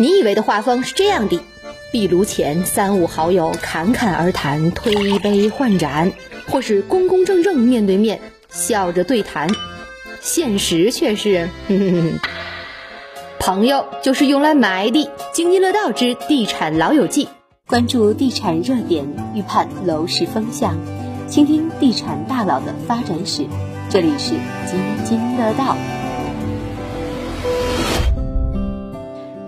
你以为的画风是这样的：壁炉前三五好友侃侃而谈，推杯换盏，或是公公正正面对面笑着对谈。现实却是，朋友就是用来埋的。津津乐道之地产老友记，关注地产热点，预判楼市风向，倾听地产大佬的发展史。这里是津津乐道。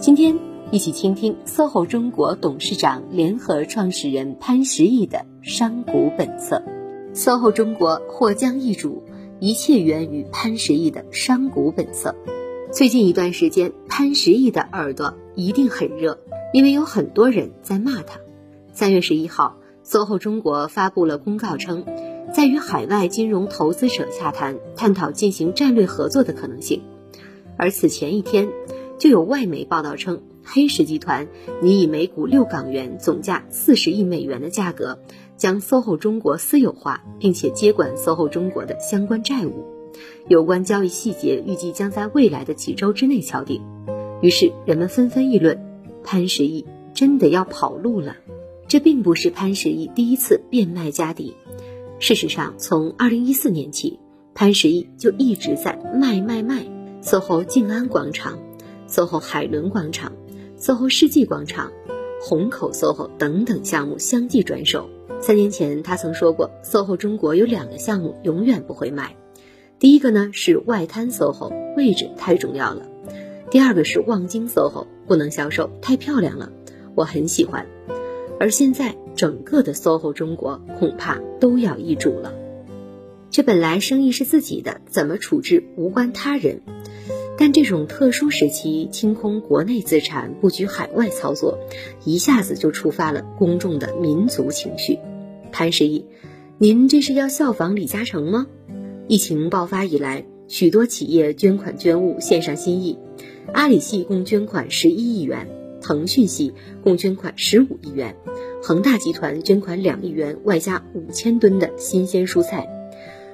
今天一起倾听 SOHO 中国董事长、联合创始人潘石屹的商股本色。SOHO 中国或将易主，一切源于潘石屹的商股本色。最近一段时间，潘石屹的耳朵一定很热，因为有很多人在骂他。三月十一号，SOHO 中国发布了公告称，在与海外金融投资者洽谈，探讨进行战略合作的可能性。而此前一天。就有外媒报道称，黑石集团拟以每股六港元、总价四十亿美元的价格，将 SOHO 中国私有化，并且接管 SOHO 中国的相关债务。有关交易细节预计将在未来的几周之内敲定。于是人们纷纷议论，潘石屹真的要跑路了。这并不是潘石屹第一次变卖家底。事实上，从二零一四年起，潘石屹就一直在卖卖卖 SOHO 静安广场。SOHO 海伦广场、SOHO 世纪广场、虹口 SOHO 等等项目相继转手。三年前，他曾说过，SOHO 中国有两个项目永远不会卖，第一个呢是外滩 SOHO，位置太重要了；第二个是望京 SOHO，不能销售，太漂亮了，我很喜欢。而现在，整个的 SOHO 中国恐怕都要易主了。这本来生意是自己的，怎么处置无关他人。但这种特殊时期清空国内资产、布局海外操作，一下子就触发了公众的民族情绪。潘石屹，您这是要效仿李嘉诚吗？疫情爆发以来，许多企业捐款捐物献上心意，阿里系共捐款十一亿元，腾讯系共捐款十五亿元，恒大集团捐款两亿元，外加五千吨的新鲜蔬菜。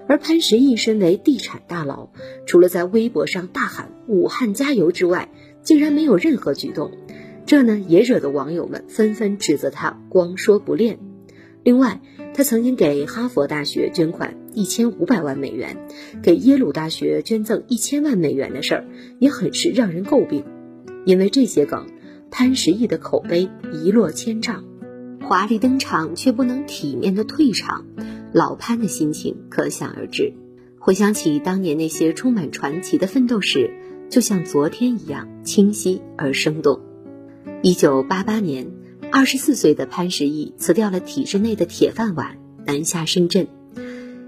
而潘石屹身为地产大佬，除了在微博上大喊“武汉加油”之外，竟然没有任何举动，这呢也惹得网友们纷纷指责他光说不练。另外，他曾经给哈佛大学捐款一千五百万美元，给耶鲁大学捐赠一千万美元的事儿，也很是让人诟病。因为这些梗，潘石屹的口碑一落千丈，华丽登场却不能体面的退场。老潘的心情可想而知，回想起当年那些充满传奇的奋斗史，就像昨天一样清晰而生动。一九八八年，二十四岁的潘石屹辞掉了体制内的铁饭碗，南下深圳。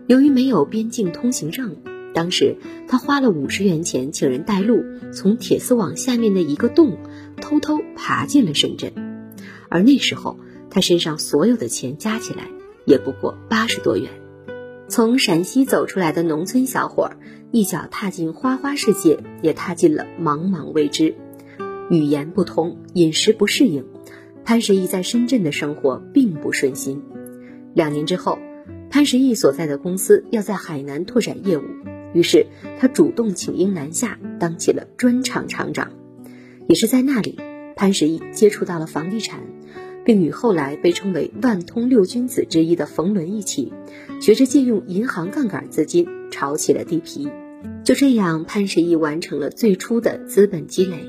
由于没有边境通行证，当时他花了五十元钱请人带路，从铁丝网下面的一个洞偷偷爬进了深圳。而那时候，他身上所有的钱加起来。也不过八十多元，从陕西走出来的农村小伙儿，一脚踏进花花世界，也踏进了茫茫未知。语言不通，饮食不适应，潘石屹在深圳的生活并不顺心。两年之后，潘石屹所在的公司要在海南拓展业务，于是他主动请缨南下，当起了专场厂长。也是在那里，潘石屹接触到了房地产。并与后来被称为万通六君子之一的冯仑一起，学着借用银行杠杆资金炒起了地皮。就这样，潘石屹完成了最初的资本积累。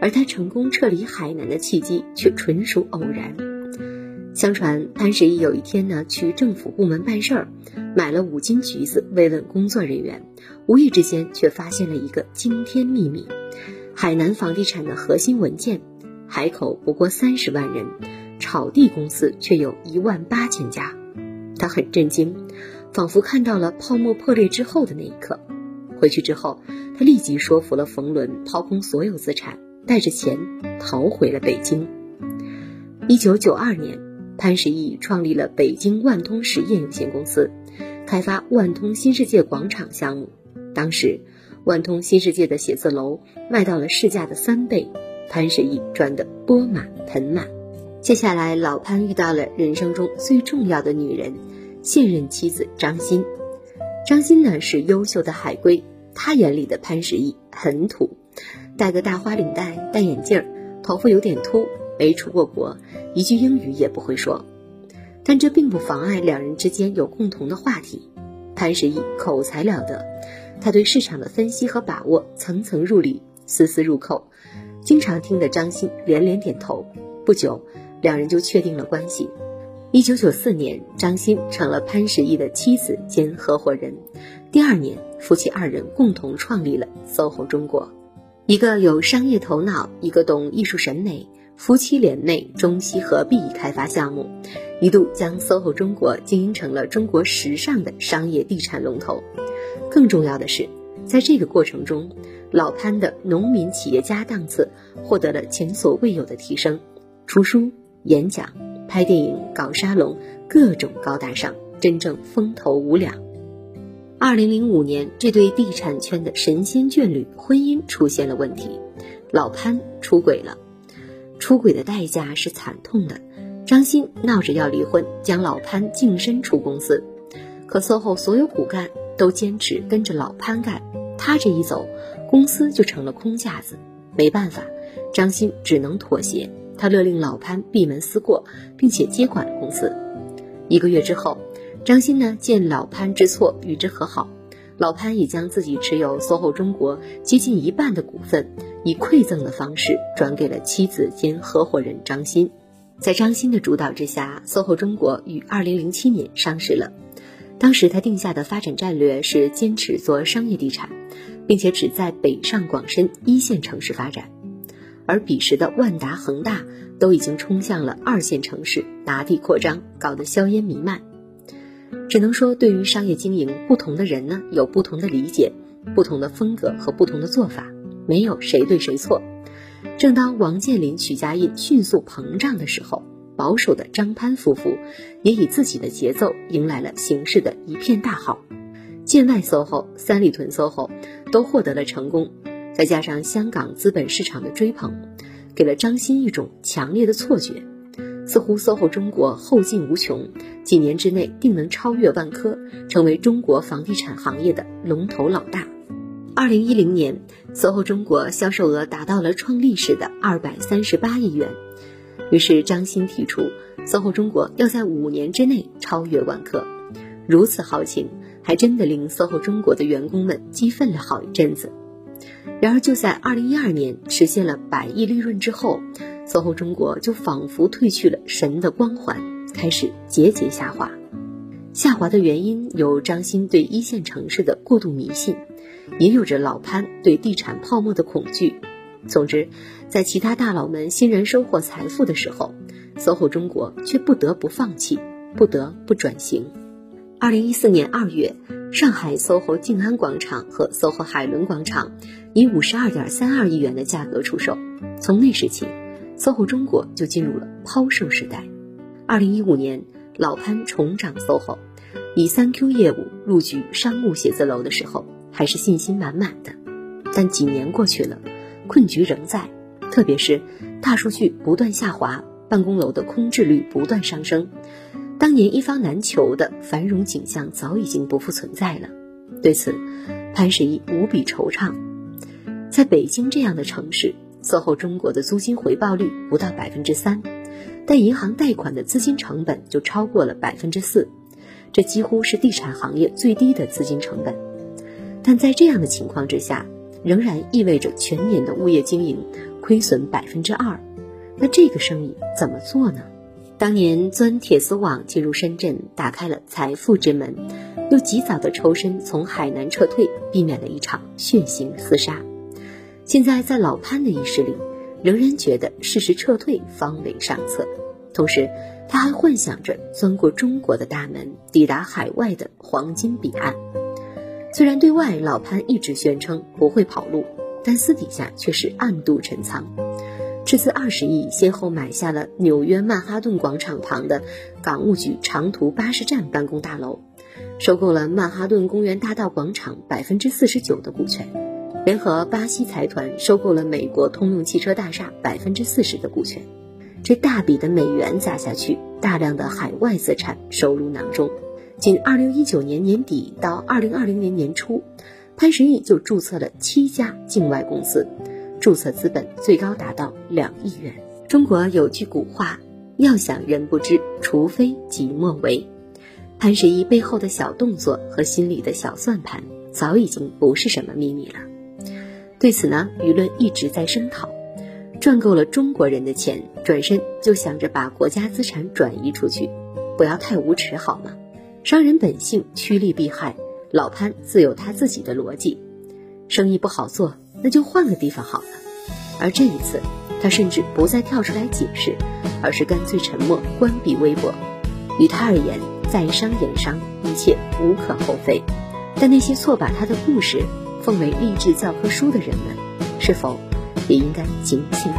而他成功撤离海南的契机却纯属偶然。相传，潘石屹有一天呢去政府部门办事儿，买了五斤橘子慰问工作人员，无意之间却发现了一个惊天秘密：海南房地产的核心文件，海口不过三十万人。草地公司却有一万八千家，他很震惊，仿佛看到了泡沫破裂之后的那一刻。回去之后，他立即说服了冯仑抛空所有资产，带着钱逃回了北京。一九九二年，潘石屹创立了北京万通实业有限公司，开发万通新世界广场项目。当时，万通新世界的写字楼卖到了市价的三倍，潘石屹赚得钵满盆满。接下来，老潘遇到了人生中最重要的女人，现任妻子张欣。张欣呢是优秀的海归，她眼里的潘石屹很土，戴个大花领带，戴眼镜，头发有点秃，没出过国，一句英语也不会说。但这并不妨碍两人之间有共同的话题。潘石屹口才了得，他对市场的分析和把握层层入理，丝丝入扣，经常听得张欣连连点头。不久，两人就确定了关系。一九九四年，张欣成了潘石屹的妻子兼合伙人。第二年，夫妻二人共同创立了 SOHO 中国，一个有商业头脑，一个懂艺术审美，夫妻联袂，中西合璧开发项目，一度将 SOHO 中国经营成了中国时尚的商业地产龙头。更重要的是，在这个过程中，老潘的农民企业家档次获得了前所未有的提升，出书、演讲。拍电影、搞沙龙，各种高大上，真正风头无两。二零零五年，这对地产圈的神仙眷侣婚姻出现了问题，老潘出轨了。出轨的代价是惨痛的，张欣闹着要离婚，将老潘净身出公司。可 SOHO 所有骨干都坚持跟着老潘干，他这一走，公司就成了空架子。没办法，张欣只能妥协。他勒令老潘闭门思过，并且接管了公司。一个月之后，张欣呢见老潘知错，与之和好。老潘已将自己持有 SOHO 中国接近一半的股份，以馈赠的方式转给了妻子兼合伙人张欣。在张欣的主导之下，SOHO 中国于2007年上市了。当时他定下的发展战略是坚持做商业地产，并且只在北上广深一线城市发展。而彼时的万达、恒大都已经冲向了二线城市，拿地扩张，搞得硝烟弥漫。只能说，对于商业经营，不同的人呢有不同的理解、不同的风格和不同的做法，没有谁对谁错。正当王健林、许家印迅速膨胀的时候，保守的张潘夫妇也以自己的节奏迎来了形势的一片大好。建外 SOHO、三里屯 SOHO 都获得了成功。再加上香港资本市场的追捧，给了张欣一种强烈的错觉，似乎 SOHO 中国后劲无穷，几年之内定能超越万科，成为中国房地产行业的龙头老大。二零一零年，SOHO 中国销售额达到了创历史的二百三十八亿元，于是张欣提出，SOHO 中国要在五年之内超越万科。如此豪情，还真的令 SOHO 中国的员工们激愤了好一阵子。然而，就在二零一二年实现了百亿利润之后，SOHO 中国就仿佛褪去了神的光环，开始节节下滑。下滑的原因有张欣对一线城市的过度迷信，也有着老潘对地产泡沫的恐惧。总之，在其他大佬们欣然收获财富的时候，SOHO 中国却不得不放弃，不得不转型。二零一四年二月。上海 SOHO 静安广场和 SOHO 海伦广场以五十二点三二亿元的价格出售。从那时起，SOHO 中国就进入了抛售时代。二零一五年，老潘重掌 SOHO，以三 Q 业务入局商务写字楼的时候，还是信心满满的。但几年过去了，困局仍在，特别是大数据不断下滑，办公楼的空置率不断上升。当年一房难求的繁荣景象早已经不复存在了。对此，潘石屹无比惆怅。在北京这样的城市，SOHO 中国的租金回报率不到百分之三，但银行贷款的资金成本就超过了百分之四，这几乎是地产行业最低的资金成本。但在这样的情况之下，仍然意味着全年的物业经营亏损百分之二。那这个生意怎么做呢？当年钻铁丝网进入深圳，打开了财富之门，又及早的抽身从海南撤退，避免了一场血腥厮杀。现在在老潘的意识里，仍然觉得适时撤退方为上策。同时，他还幻想着钻过中国的大门，抵达海外的黄金彼岸。虽然对外老潘一直宣称不会跑路，但私底下却是暗度陈仓。斥资二十亿，先后买下了纽约曼哈顿广场旁的港务局长途巴士站办公大楼，收购了曼哈顿公园大道广场百分之四十九的股权，联合巴西财团收购了美国通用汽车大厦百分之四十的股权。这大笔的美元砸下去，大量的海外资产收入囊中。仅二零一九年年底到二零二零年年初，潘石屹就注册了七家境外公司。注册资本最高达到两亿元。中国有句古话：“要想人不知，除非己莫为。”潘石屹背后的小动作和心里的小算盘，早已经不是什么秘密了。对此呢，舆论一直在声讨。赚够了中国人的钱，转身就想着把国家资产转移出去，不要太无耻好吗？商人本性趋利避害，老潘自有他自己的逻辑。生意不好做，那就换个地方好了。而这一次，他甚至不再跳出来解释，而是干脆沉默，关闭微博。于他而言，在商言商，一切无可厚非。但那些错把他的故事奉为励志教科书的人们，是否？也应该警醒。